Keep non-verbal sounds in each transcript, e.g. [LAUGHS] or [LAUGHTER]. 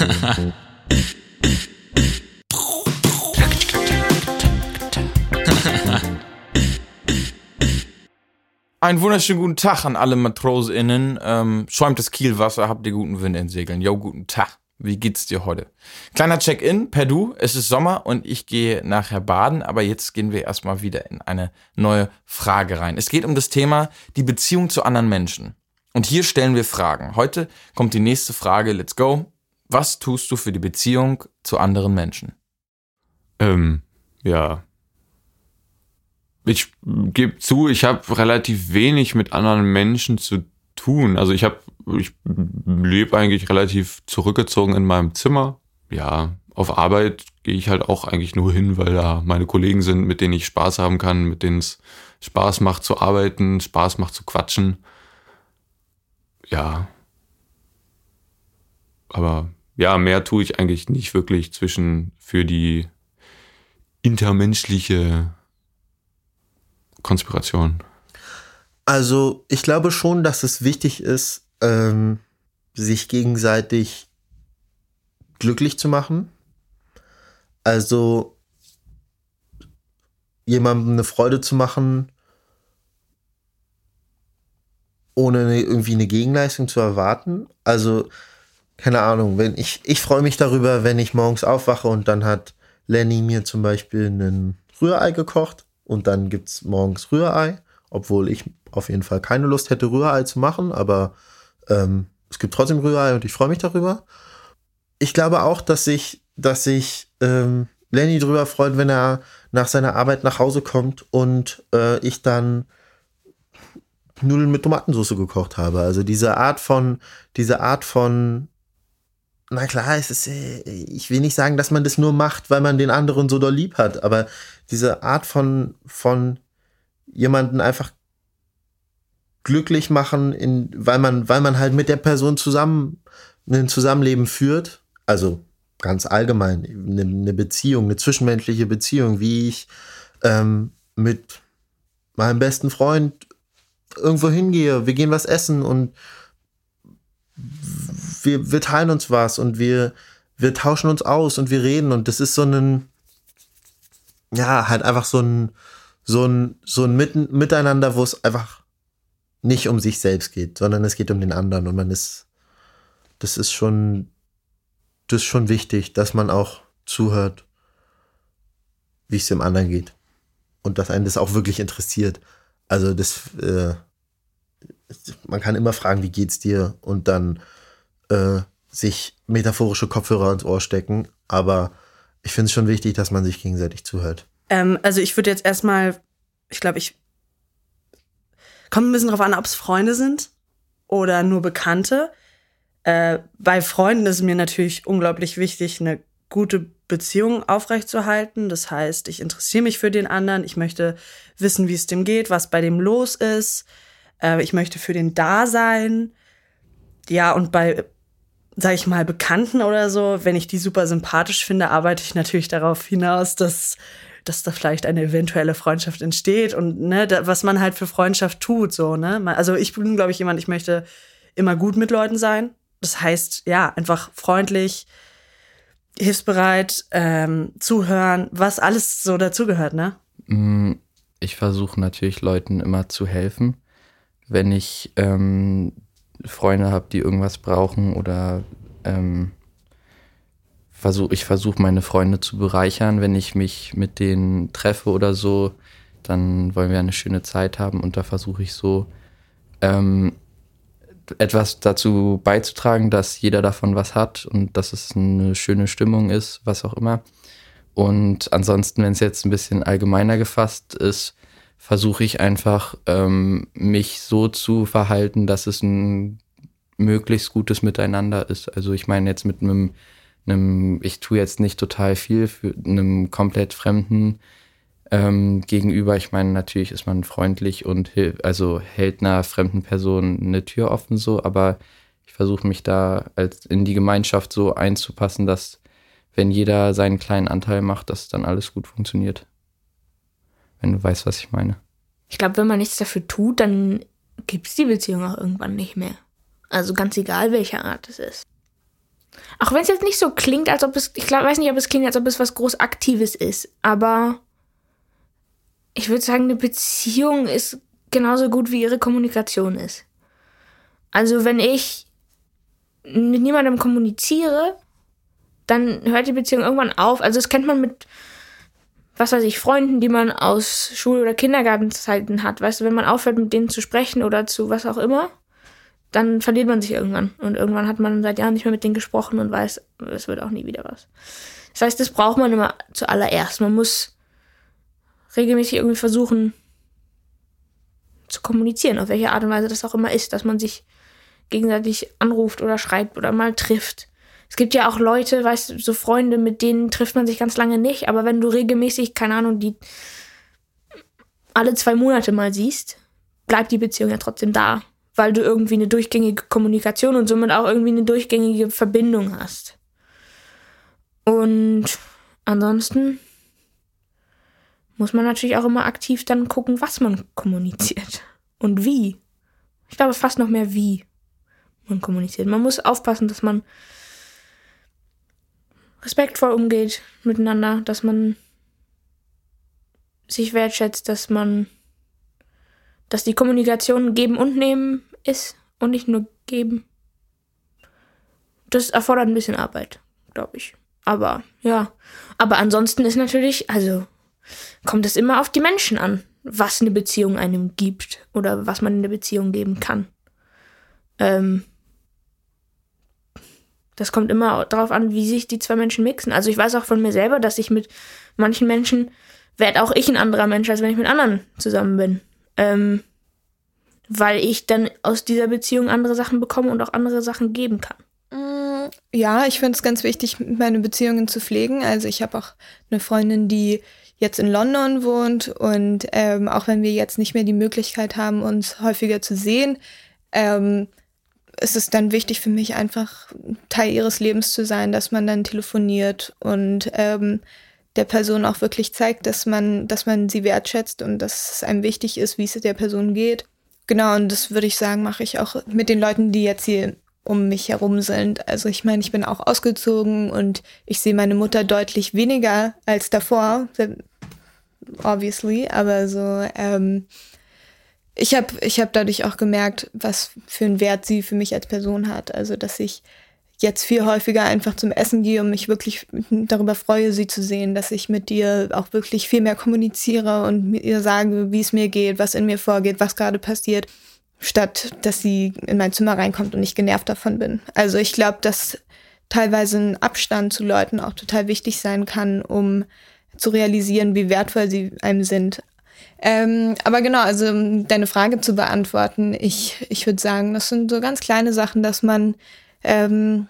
[LAUGHS] Einen wunderschönen guten Tag an alle MatrosInnen. Ähm, schäumt das Kielwasser, habt ihr guten Wind in Segeln. Jo, guten Tag. Wie geht's dir heute? Kleiner Check-in per Du. Es ist Sommer und ich gehe nachher baden, aber jetzt gehen wir erstmal wieder in eine neue Frage rein. Es geht um das Thema die Beziehung zu anderen Menschen. Und hier stellen wir Fragen. Heute kommt die nächste Frage. Let's go. Was tust du für die Beziehung zu anderen Menschen? Ähm, ja. Ich gebe zu, ich habe relativ wenig mit anderen Menschen zu tun. Also ich habe, ich lebe eigentlich relativ zurückgezogen in meinem Zimmer. Ja, auf Arbeit gehe ich halt auch eigentlich nur hin, weil da meine Kollegen sind, mit denen ich Spaß haben kann, mit denen es Spaß macht zu arbeiten, Spaß macht zu quatschen. Ja. Aber ja, mehr tue ich eigentlich nicht wirklich zwischen für die intermenschliche Konspiration. Also ich glaube schon, dass es wichtig ist, ähm, sich gegenseitig glücklich zu machen. Also jemandem eine Freude zu machen, ohne irgendwie eine Gegenleistung zu erwarten. Also keine Ahnung, wenn ich, ich freue mich darüber, wenn ich morgens aufwache und dann hat Lenny mir zum Beispiel ein Rührei gekocht und dann gibt es morgens Rührei, obwohl ich auf jeden Fall keine Lust hätte, Rührei zu machen, aber ähm, es gibt trotzdem Rührei und ich freue mich darüber. Ich glaube auch, dass sich, dass sich ähm, Lenny darüber freut, wenn er nach seiner Arbeit nach Hause kommt und äh, ich dann Nudeln mit Tomatensauce gekocht habe. Also diese Art von, diese Art von, na klar, es ist, äh, ich will nicht sagen, dass man das nur macht, weil man den anderen so doll lieb hat, aber diese Art von, von jemanden einfach glücklich machen, in, weil man, weil man halt mit der Person zusammen ein Zusammenleben führt. Also ganz allgemein eine, eine Beziehung, eine zwischenmenschliche Beziehung, wie ich ähm, mit meinem besten Freund irgendwo hingehe, wir gehen was essen und wir, wir teilen uns was und wir, wir tauschen uns aus und wir reden und das ist so ein, ja, halt einfach so ein, so ein, so ein Miteinander, wo es einfach nicht um sich selbst geht, sondern es geht um den anderen und man ist, das ist schon, das ist schon wichtig, dass man auch zuhört, wie es dem anderen geht und dass einen das auch wirklich interessiert. Also das, äh, man kann immer fragen, wie geht's dir und dann äh, sich metaphorische Kopfhörer ins Ohr stecken, aber ich finde es schon wichtig, dass man sich gegenseitig zuhört. Ähm, also ich würde jetzt erstmal, ich glaube, ich Kommt ein bisschen drauf an, ob es Freunde sind oder nur Bekannte. Äh, bei Freunden ist mir natürlich unglaublich wichtig, eine gute Beziehung aufrechtzuerhalten. Das heißt, ich interessiere mich für den anderen, ich möchte wissen, wie es dem geht, was bei dem los ist. Äh, ich möchte für den da sein. Ja, und bei, sag ich mal, Bekannten oder so, wenn ich die super sympathisch finde, arbeite ich natürlich darauf hinaus, dass dass da vielleicht eine eventuelle Freundschaft entsteht und ne, da, was man halt für Freundschaft tut, so, ne? Also ich bin, glaube ich, jemand, ich möchte immer gut mit Leuten sein. Das heißt, ja, einfach freundlich, hilfsbereit, ähm, zuhören, was alles so dazugehört, ne? Mm, ich versuche natürlich Leuten immer zu helfen. Wenn ich ähm, Freunde habe, die irgendwas brauchen oder ähm, versuch, ich versuche meine Freunde zu bereichern. Wenn ich mich mit denen treffe oder so, dann wollen wir eine schöne Zeit haben und da versuche ich so ähm, etwas dazu beizutragen, dass jeder davon was hat und dass es eine schöne Stimmung ist, was auch immer. Und ansonsten, wenn es jetzt ein bisschen allgemeiner gefasst ist, versuche ich einfach, ähm, mich so zu verhalten, dass es ein möglichst gutes Miteinander ist. Also ich meine jetzt mit einem einem, ich tue jetzt nicht total viel für einem komplett Fremden ähm, gegenüber. Ich meine, natürlich ist man freundlich und also hält einer fremden Person eine Tür offen so, aber ich versuche mich da als in die Gemeinschaft so einzupassen, dass wenn jeder seinen kleinen Anteil macht, dass dann alles gut funktioniert. Wenn du weißt, was ich meine. Ich glaube, wenn man nichts dafür tut, dann gibt es die Beziehung auch irgendwann nicht mehr. Also ganz egal, welcher Art es ist. Auch wenn es jetzt nicht so klingt, als ob es, ich glaub, weiß nicht, ob es klingt, als ob es was groß Aktives ist, aber ich würde sagen, eine Beziehung ist genauso gut wie ihre Kommunikation ist. Also wenn ich mit niemandem kommuniziere, dann hört die Beziehung irgendwann auf. Also das kennt man mit, was weiß ich, Freunden, die man aus Schul- oder Kindergartenzeiten hat. Weißt du, wenn man aufhört, mit denen zu sprechen oder zu was auch immer, dann verliert man sich irgendwann. Und irgendwann hat man seit Jahren nicht mehr mit denen gesprochen und weiß, es wird auch nie wieder was. Das heißt, das braucht man immer zuallererst. Man muss regelmäßig irgendwie versuchen zu kommunizieren, auf welche Art und Weise das auch immer ist, dass man sich gegenseitig anruft oder schreibt oder mal trifft. Es gibt ja auch Leute, weißt du, so Freunde, mit denen trifft man sich ganz lange nicht, aber wenn du regelmäßig, keine Ahnung, die alle zwei Monate mal siehst, bleibt die Beziehung ja trotzdem da, weil du irgendwie eine durchgängige Kommunikation und somit auch irgendwie eine durchgängige Verbindung hast. Und ansonsten muss man natürlich auch immer aktiv dann gucken, was man kommuniziert und wie. Ich glaube fast noch mehr wie man kommuniziert. Man muss aufpassen, dass man respektvoll umgeht miteinander, dass man sich wertschätzt, dass man, dass die Kommunikation geben und nehmen ist und nicht nur geben. Das erfordert ein bisschen Arbeit, glaube ich. Aber ja, aber ansonsten ist natürlich, also kommt es immer auf die Menschen an, was eine Beziehung einem gibt oder was man in der Beziehung geben kann. Ähm, das kommt immer darauf an, wie sich die zwei Menschen mixen. Also ich weiß auch von mir selber, dass ich mit manchen Menschen werde auch ich ein anderer Mensch, als wenn ich mit anderen zusammen bin. Ähm, weil ich dann aus dieser Beziehung andere Sachen bekomme und auch andere Sachen geben kann. Mm, Ja, ich finde es ganz wichtig, meine Beziehungen zu pflegen. Also ich habe auch eine Freundin, die jetzt in London wohnt und ähm, auch wenn wir jetzt nicht mehr die Möglichkeit haben, uns häufiger zu sehen, ähm, ist es dann wichtig für mich einfach Teil ihres Lebens zu sein, dass man dann telefoniert und ähm, der Person auch wirklich zeigt, dass man, dass man sie wertschätzt und dass es einem wichtig ist, wie es der Person geht. Genau, und das würde ich sagen, mache ich auch mit den Leuten, die jetzt hier um mich herum sind. Also ich meine, ich bin auch ausgezogen und ich sehe meine Mutter deutlich weniger als davor, obviously, aber so, ähm, ich habe ich hab dadurch auch gemerkt, was für einen Wert sie für mich als Person hat. Also, dass ich jetzt viel häufiger einfach zum Essen gehe und mich wirklich darüber freue, sie zu sehen, dass ich mit ihr auch wirklich viel mehr kommuniziere und ihr sage, wie es mir geht, was in mir vorgeht, was gerade passiert, statt dass sie in mein Zimmer reinkommt und ich genervt davon bin. Also ich glaube, dass teilweise ein Abstand zu Leuten auch total wichtig sein kann, um zu realisieren, wie wertvoll sie einem sind. Ähm, aber genau, also um deine Frage zu beantworten, ich, ich würde sagen, das sind so ganz kleine Sachen, dass man, ähm,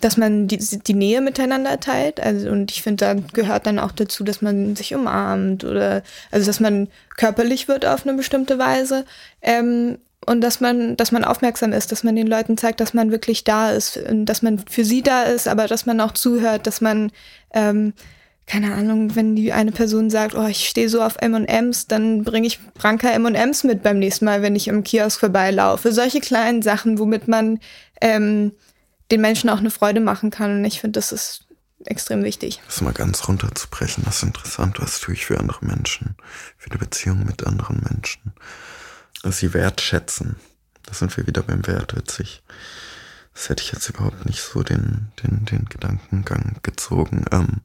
dass man die, die Nähe miteinander teilt. Also, und ich finde, da gehört dann auch dazu, dass man sich umarmt oder also dass man körperlich wird auf eine bestimmte Weise. Ähm, und dass man, dass man aufmerksam ist, dass man den Leuten zeigt, dass man wirklich da ist, dass man für sie da ist, aber dass man auch zuhört, dass man ähm, keine Ahnung, wenn die eine Person sagt, oh, ich stehe so auf M&Ms, dann bringe ich Branka M&Ms mit beim nächsten Mal, wenn ich im Kiosk vorbeilaufe. Solche kleinen Sachen, womit man ähm, den Menschen auch eine Freude machen kann. Und ich finde, das ist extrem wichtig. Das mal ganz runterzubrechen, das ist interessant. Was tue ich für andere Menschen? Für die Beziehung mit anderen Menschen? Sie wertschätzen. Da sind wir wieder beim Wert, witzig. Das hätte ich jetzt überhaupt nicht so den, den, den Gedankengang gezogen. Ähm,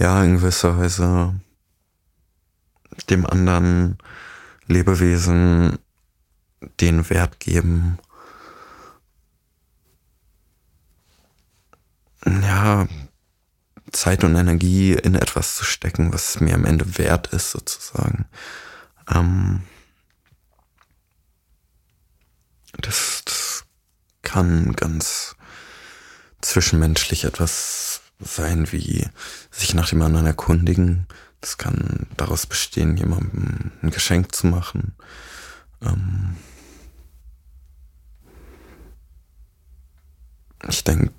ja, in gewisser Weise dem anderen Lebewesen den Wert geben. Ja, Zeit und Energie in etwas zu stecken, was mir am Ende wert ist, sozusagen. Ähm, das, das kann ganz zwischenmenschlich etwas sein, wie sich nach dem anderen erkundigen. Das kann daraus bestehen, jemandem ein Geschenk zu machen. Ähm ich denke,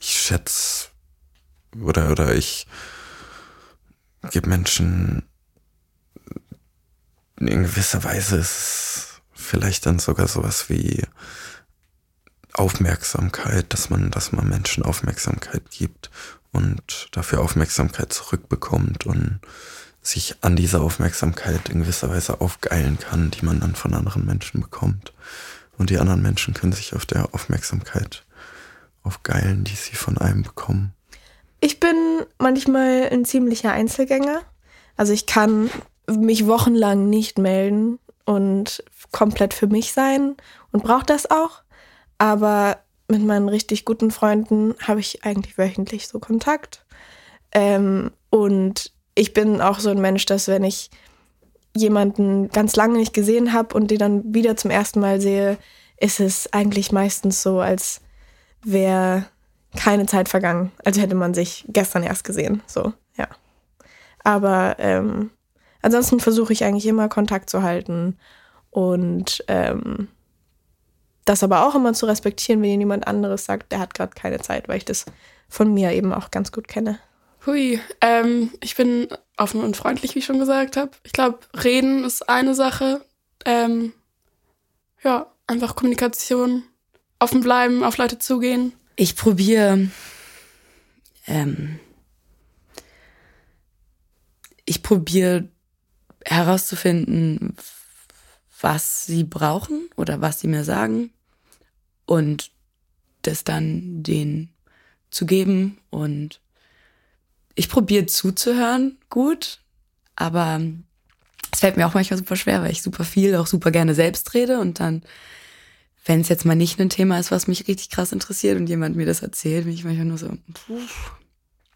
ich schätze oder, oder ich gebe Menschen in gewisser Weise ist vielleicht dann sogar sowas wie Aufmerksamkeit, dass man, dass man Menschen Aufmerksamkeit gibt und dafür Aufmerksamkeit zurückbekommt und sich an dieser Aufmerksamkeit in gewisser Weise aufgeilen kann, die man dann von anderen Menschen bekommt. Und die anderen Menschen können sich auf der Aufmerksamkeit aufgeilen, die sie von einem bekommen. Ich bin manchmal ein ziemlicher Einzelgänger. Also ich kann mich wochenlang nicht melden und komplett für mich sein und brauche das auch. Aber mit meinen richtig guten Freunden habe ich eigentlich wöchentlich so Kontakt. Ähm, und ich bin auch so ein Mensch, dass wenn ich jemanden ganz lange nicht gesehen habe und die dann wieder zum ersten Mal sehe, ist es eigentlich meistens so, als wäre keine Zeit vergangen, als hätte man sich gestern erst gesehen. So, ja. Aber ähm, ansonsten versuche ich eigentlich immer Kontakt zu halten und ähm, das aber auch immer zu respektieren, wenn jemand anderes sagt, der hat gerade keine Zeit, weil ich das von mir eben auch ganz gut kenne. Hui, ähm, ich bin offen und freundlich, wie ich schon gesagt habe. Ich glaube, reden ist eine Sache. Ähm, ja, einfach Kommunikation, offen bleiben, auf Leute zugehen. Ich probiere, ähm, ich probiere herauszufinden, was sie brauchen oder was sie mir sagen und das dann denen zu geben und ich probiere zuzuhören gut, aber es fällt mir auch manchmal super schwer, weil ich super viel, auch super gerne selbst rede und dann, wenn es jetzt mal nicht ein Thema ist, was mich richtig krass interessiert und jemand mir das erzählt, bin ich manchmal nur so, puh,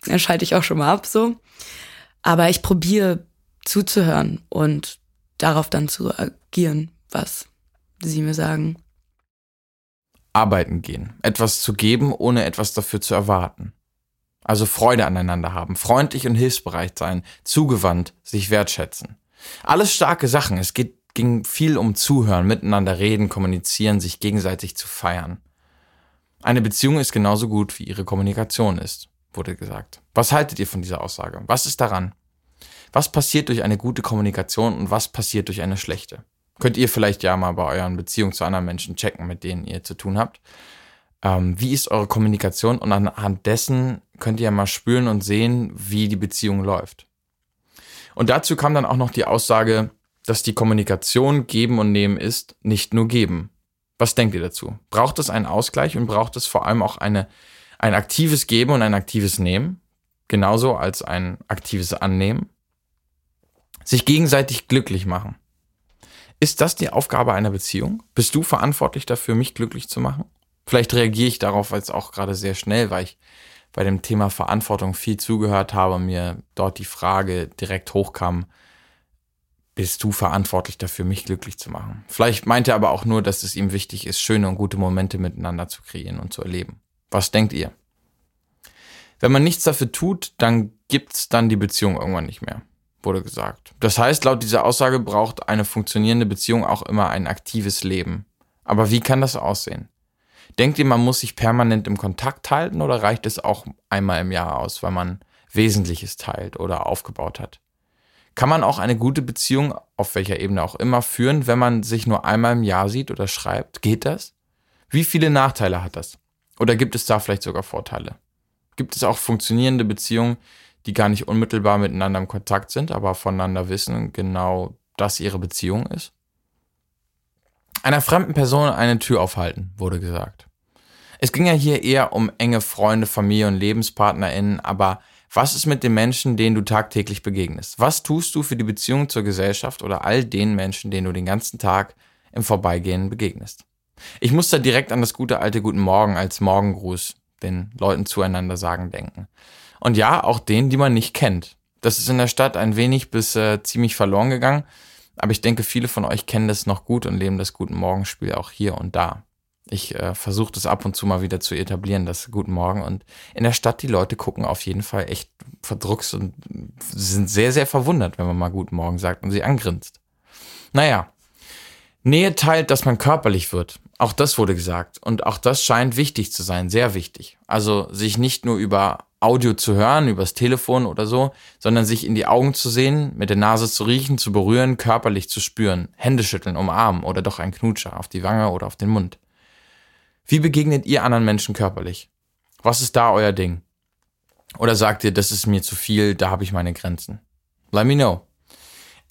dann schalte ich auch schon mal ab so. Aber ich probiere zuzuhören und darauf dann zu agieren, was sie mir sagen. Arbeiten gehen, etwas zu geben, ohne etwas dafür zu erwarten. Also Freude aneinander haben, freundlich und hilfsbereit sein, zugewandt, sich wertschätzen. Alles starke Sachen. Es geht, ging viel um Zuhören, miteinander reden, kommunizieren, sich gegenseitig zu feiern. Eine Beziehung ist genauso gut, wie ihre Kommunikation ist, wurde gesagt. Was haltet ihr von dieser Aussage? Was ist daran? Was passiert durch eine gute Kommunikation und was passiert durch eine schlechte? Könnt ihr vielleicht ja mal bei euren Beziehungen zu anderen Menschen checken, mit denen ihr zu tun habt. Ähm, wie ist eure Kommunikation? Und anhand dessen könnt ihr ja mal spüren und sehen, wie die Beziehung läuft. Und dazu kam dann auch noch die Aussage, dass die Kommunikation geben und nehmen ist, nicht nur geben. Was denkt ihr dazu? Braucht es einen Ausgleich und braucht es vor allem auch eine, ein aktives Geben und ein aktives Nehmen? Genauso als ein aktives Annehmen? Sich gegenseitig glücklich machen. Ist das die Aufgabe einer Beziehung? Bist du verantwortlich dafür, mich glücklich zu machen? Vielleicht reagiere ich darauf jetzt auch gerade sehr schnell, weil ich bei dem Thema Verantwortung viel zugehört habe und mir dort die Frage direkt hochkam, bist du verantwortlich dafür, mich glücklich zu machen? Vielleicht meint er aber auch nur, dass es ihm wichtig ist, schöne und gute Momente miteinander zu kreieren und zu erleben. Was denkt ihr? Wenn man nichts dafür tut, dann gibt's dann die Beziehung irgendwann nicht mehr, wurde gesagt. Das heißt, laut dieser Aussage braucht eine funktionierende Beziehung auch immer ein aktives Leben. Aber wie kann das aussehen? Denkt ihr, man muss sich permanent im Kontakt halten oder reicht es auch einmal im Jahr aus, weil man Wesentliches teilt oder aufgebaut hat? Kann man auch eine gute Beziehung, auf welcher Ebene auch immer, führen, wenn man sich nur einmal im Jahr sieht oder schreibt? Geht das? Wie viele Nachteile hat das? Oder gibt es da vielleicht sogar Vorteile? Gibt es auch funktionierende Beziehungen, die gar nicht unmittelbar miteinander im Kontakt sind, aber voneinander wissen genau, dass ihre Beziehung ist? einer fremden Person eine Tür aufhalten, wurde gesagt. Es ging ja hier eher um enge Freunde, Familie und LebenspartnerInnen, aber was ist mit den Menschen, denen du tagtäglich begegnest? Was tust du für die Beziehung zur Gesellschaft oder all den Menschen, denen du den ganzen Tag im Vorbeigehen begegnest? Ich muss da direkt an das gute alte Guten Morgen als Morgengruß den Leuten zueinander sagen denken. Und ja, auch denen, die man nicht kennt. Das ist in der Stadt ein wenig bis äh, ziemlich verloren gegangen. Aber ich denke, viele von euch kennen das noch gut und leben das Guten Morgenspiel auch hier und da. Ich äh, versuche das ab und zu mal wieder zu etablieren, das Guten Morgen. Und in der Stadt, die Leute gucken auf jeden Fall echt verdruckt und sind sehr, sehr verwundert, wenn man mal Guten Morgen sagt und sie angrinst. Naja, Nähe teilt, dass man körperlich wird. Auch das wurde gesagt. Und auch das scheint wichtig zu sein, sehr wichtig. Also sich nicht nur über Audio zu hören, übers Telefon oder so, sondern sich in die Augen zu sehen, mit der Nase zu riechen, zu berühren, körperlich zu spüren, Hände schütteln, umarmen oder doch ein Knutscher auf die Wange oder auf den Mund. Wie begegnet ihr anderen Menschen körperlich? Was ist da euer Ding? Oder sagt ihr, das ist mir zu viel, da habe ich meine Grenzen? Let me know.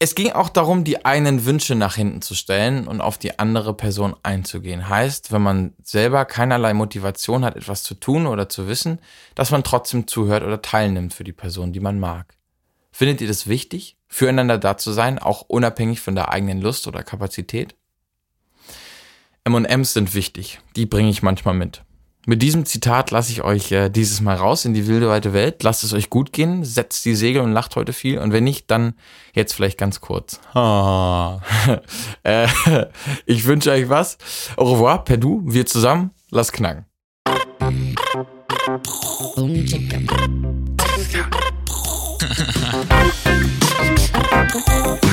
Es ging auch darum, die eigenen Wünsche nach hinten zu stellen und auf die andere Person einzugehen. Heißt, wenn man selber keinerlei Motivation hat, etwas zu tun oder zu wissen, dass man trotzdem zuhört oder teilnimmt für die Person, die man mag. Findet ihr das wichtig, füreinander da zu sein, auch unabhängig von der eigenen Lust oder Kapazität? M&Ms sind wichtig, die bringe ich manchmal mit. Mit diesem Zitat lasse ich euch äh, dieses Mal raus in die wilde weite Welt. Lasst es euch gut gehen, setzt die Segel und lacht heute viel. Und wenn nicht, dann jetzt vielleicht ganz kurz. [LAUGHS] Ah. äh, ich wünsche euch was. Au revoir, per du, wir zusammen, lasst knacken. [LAUGHS]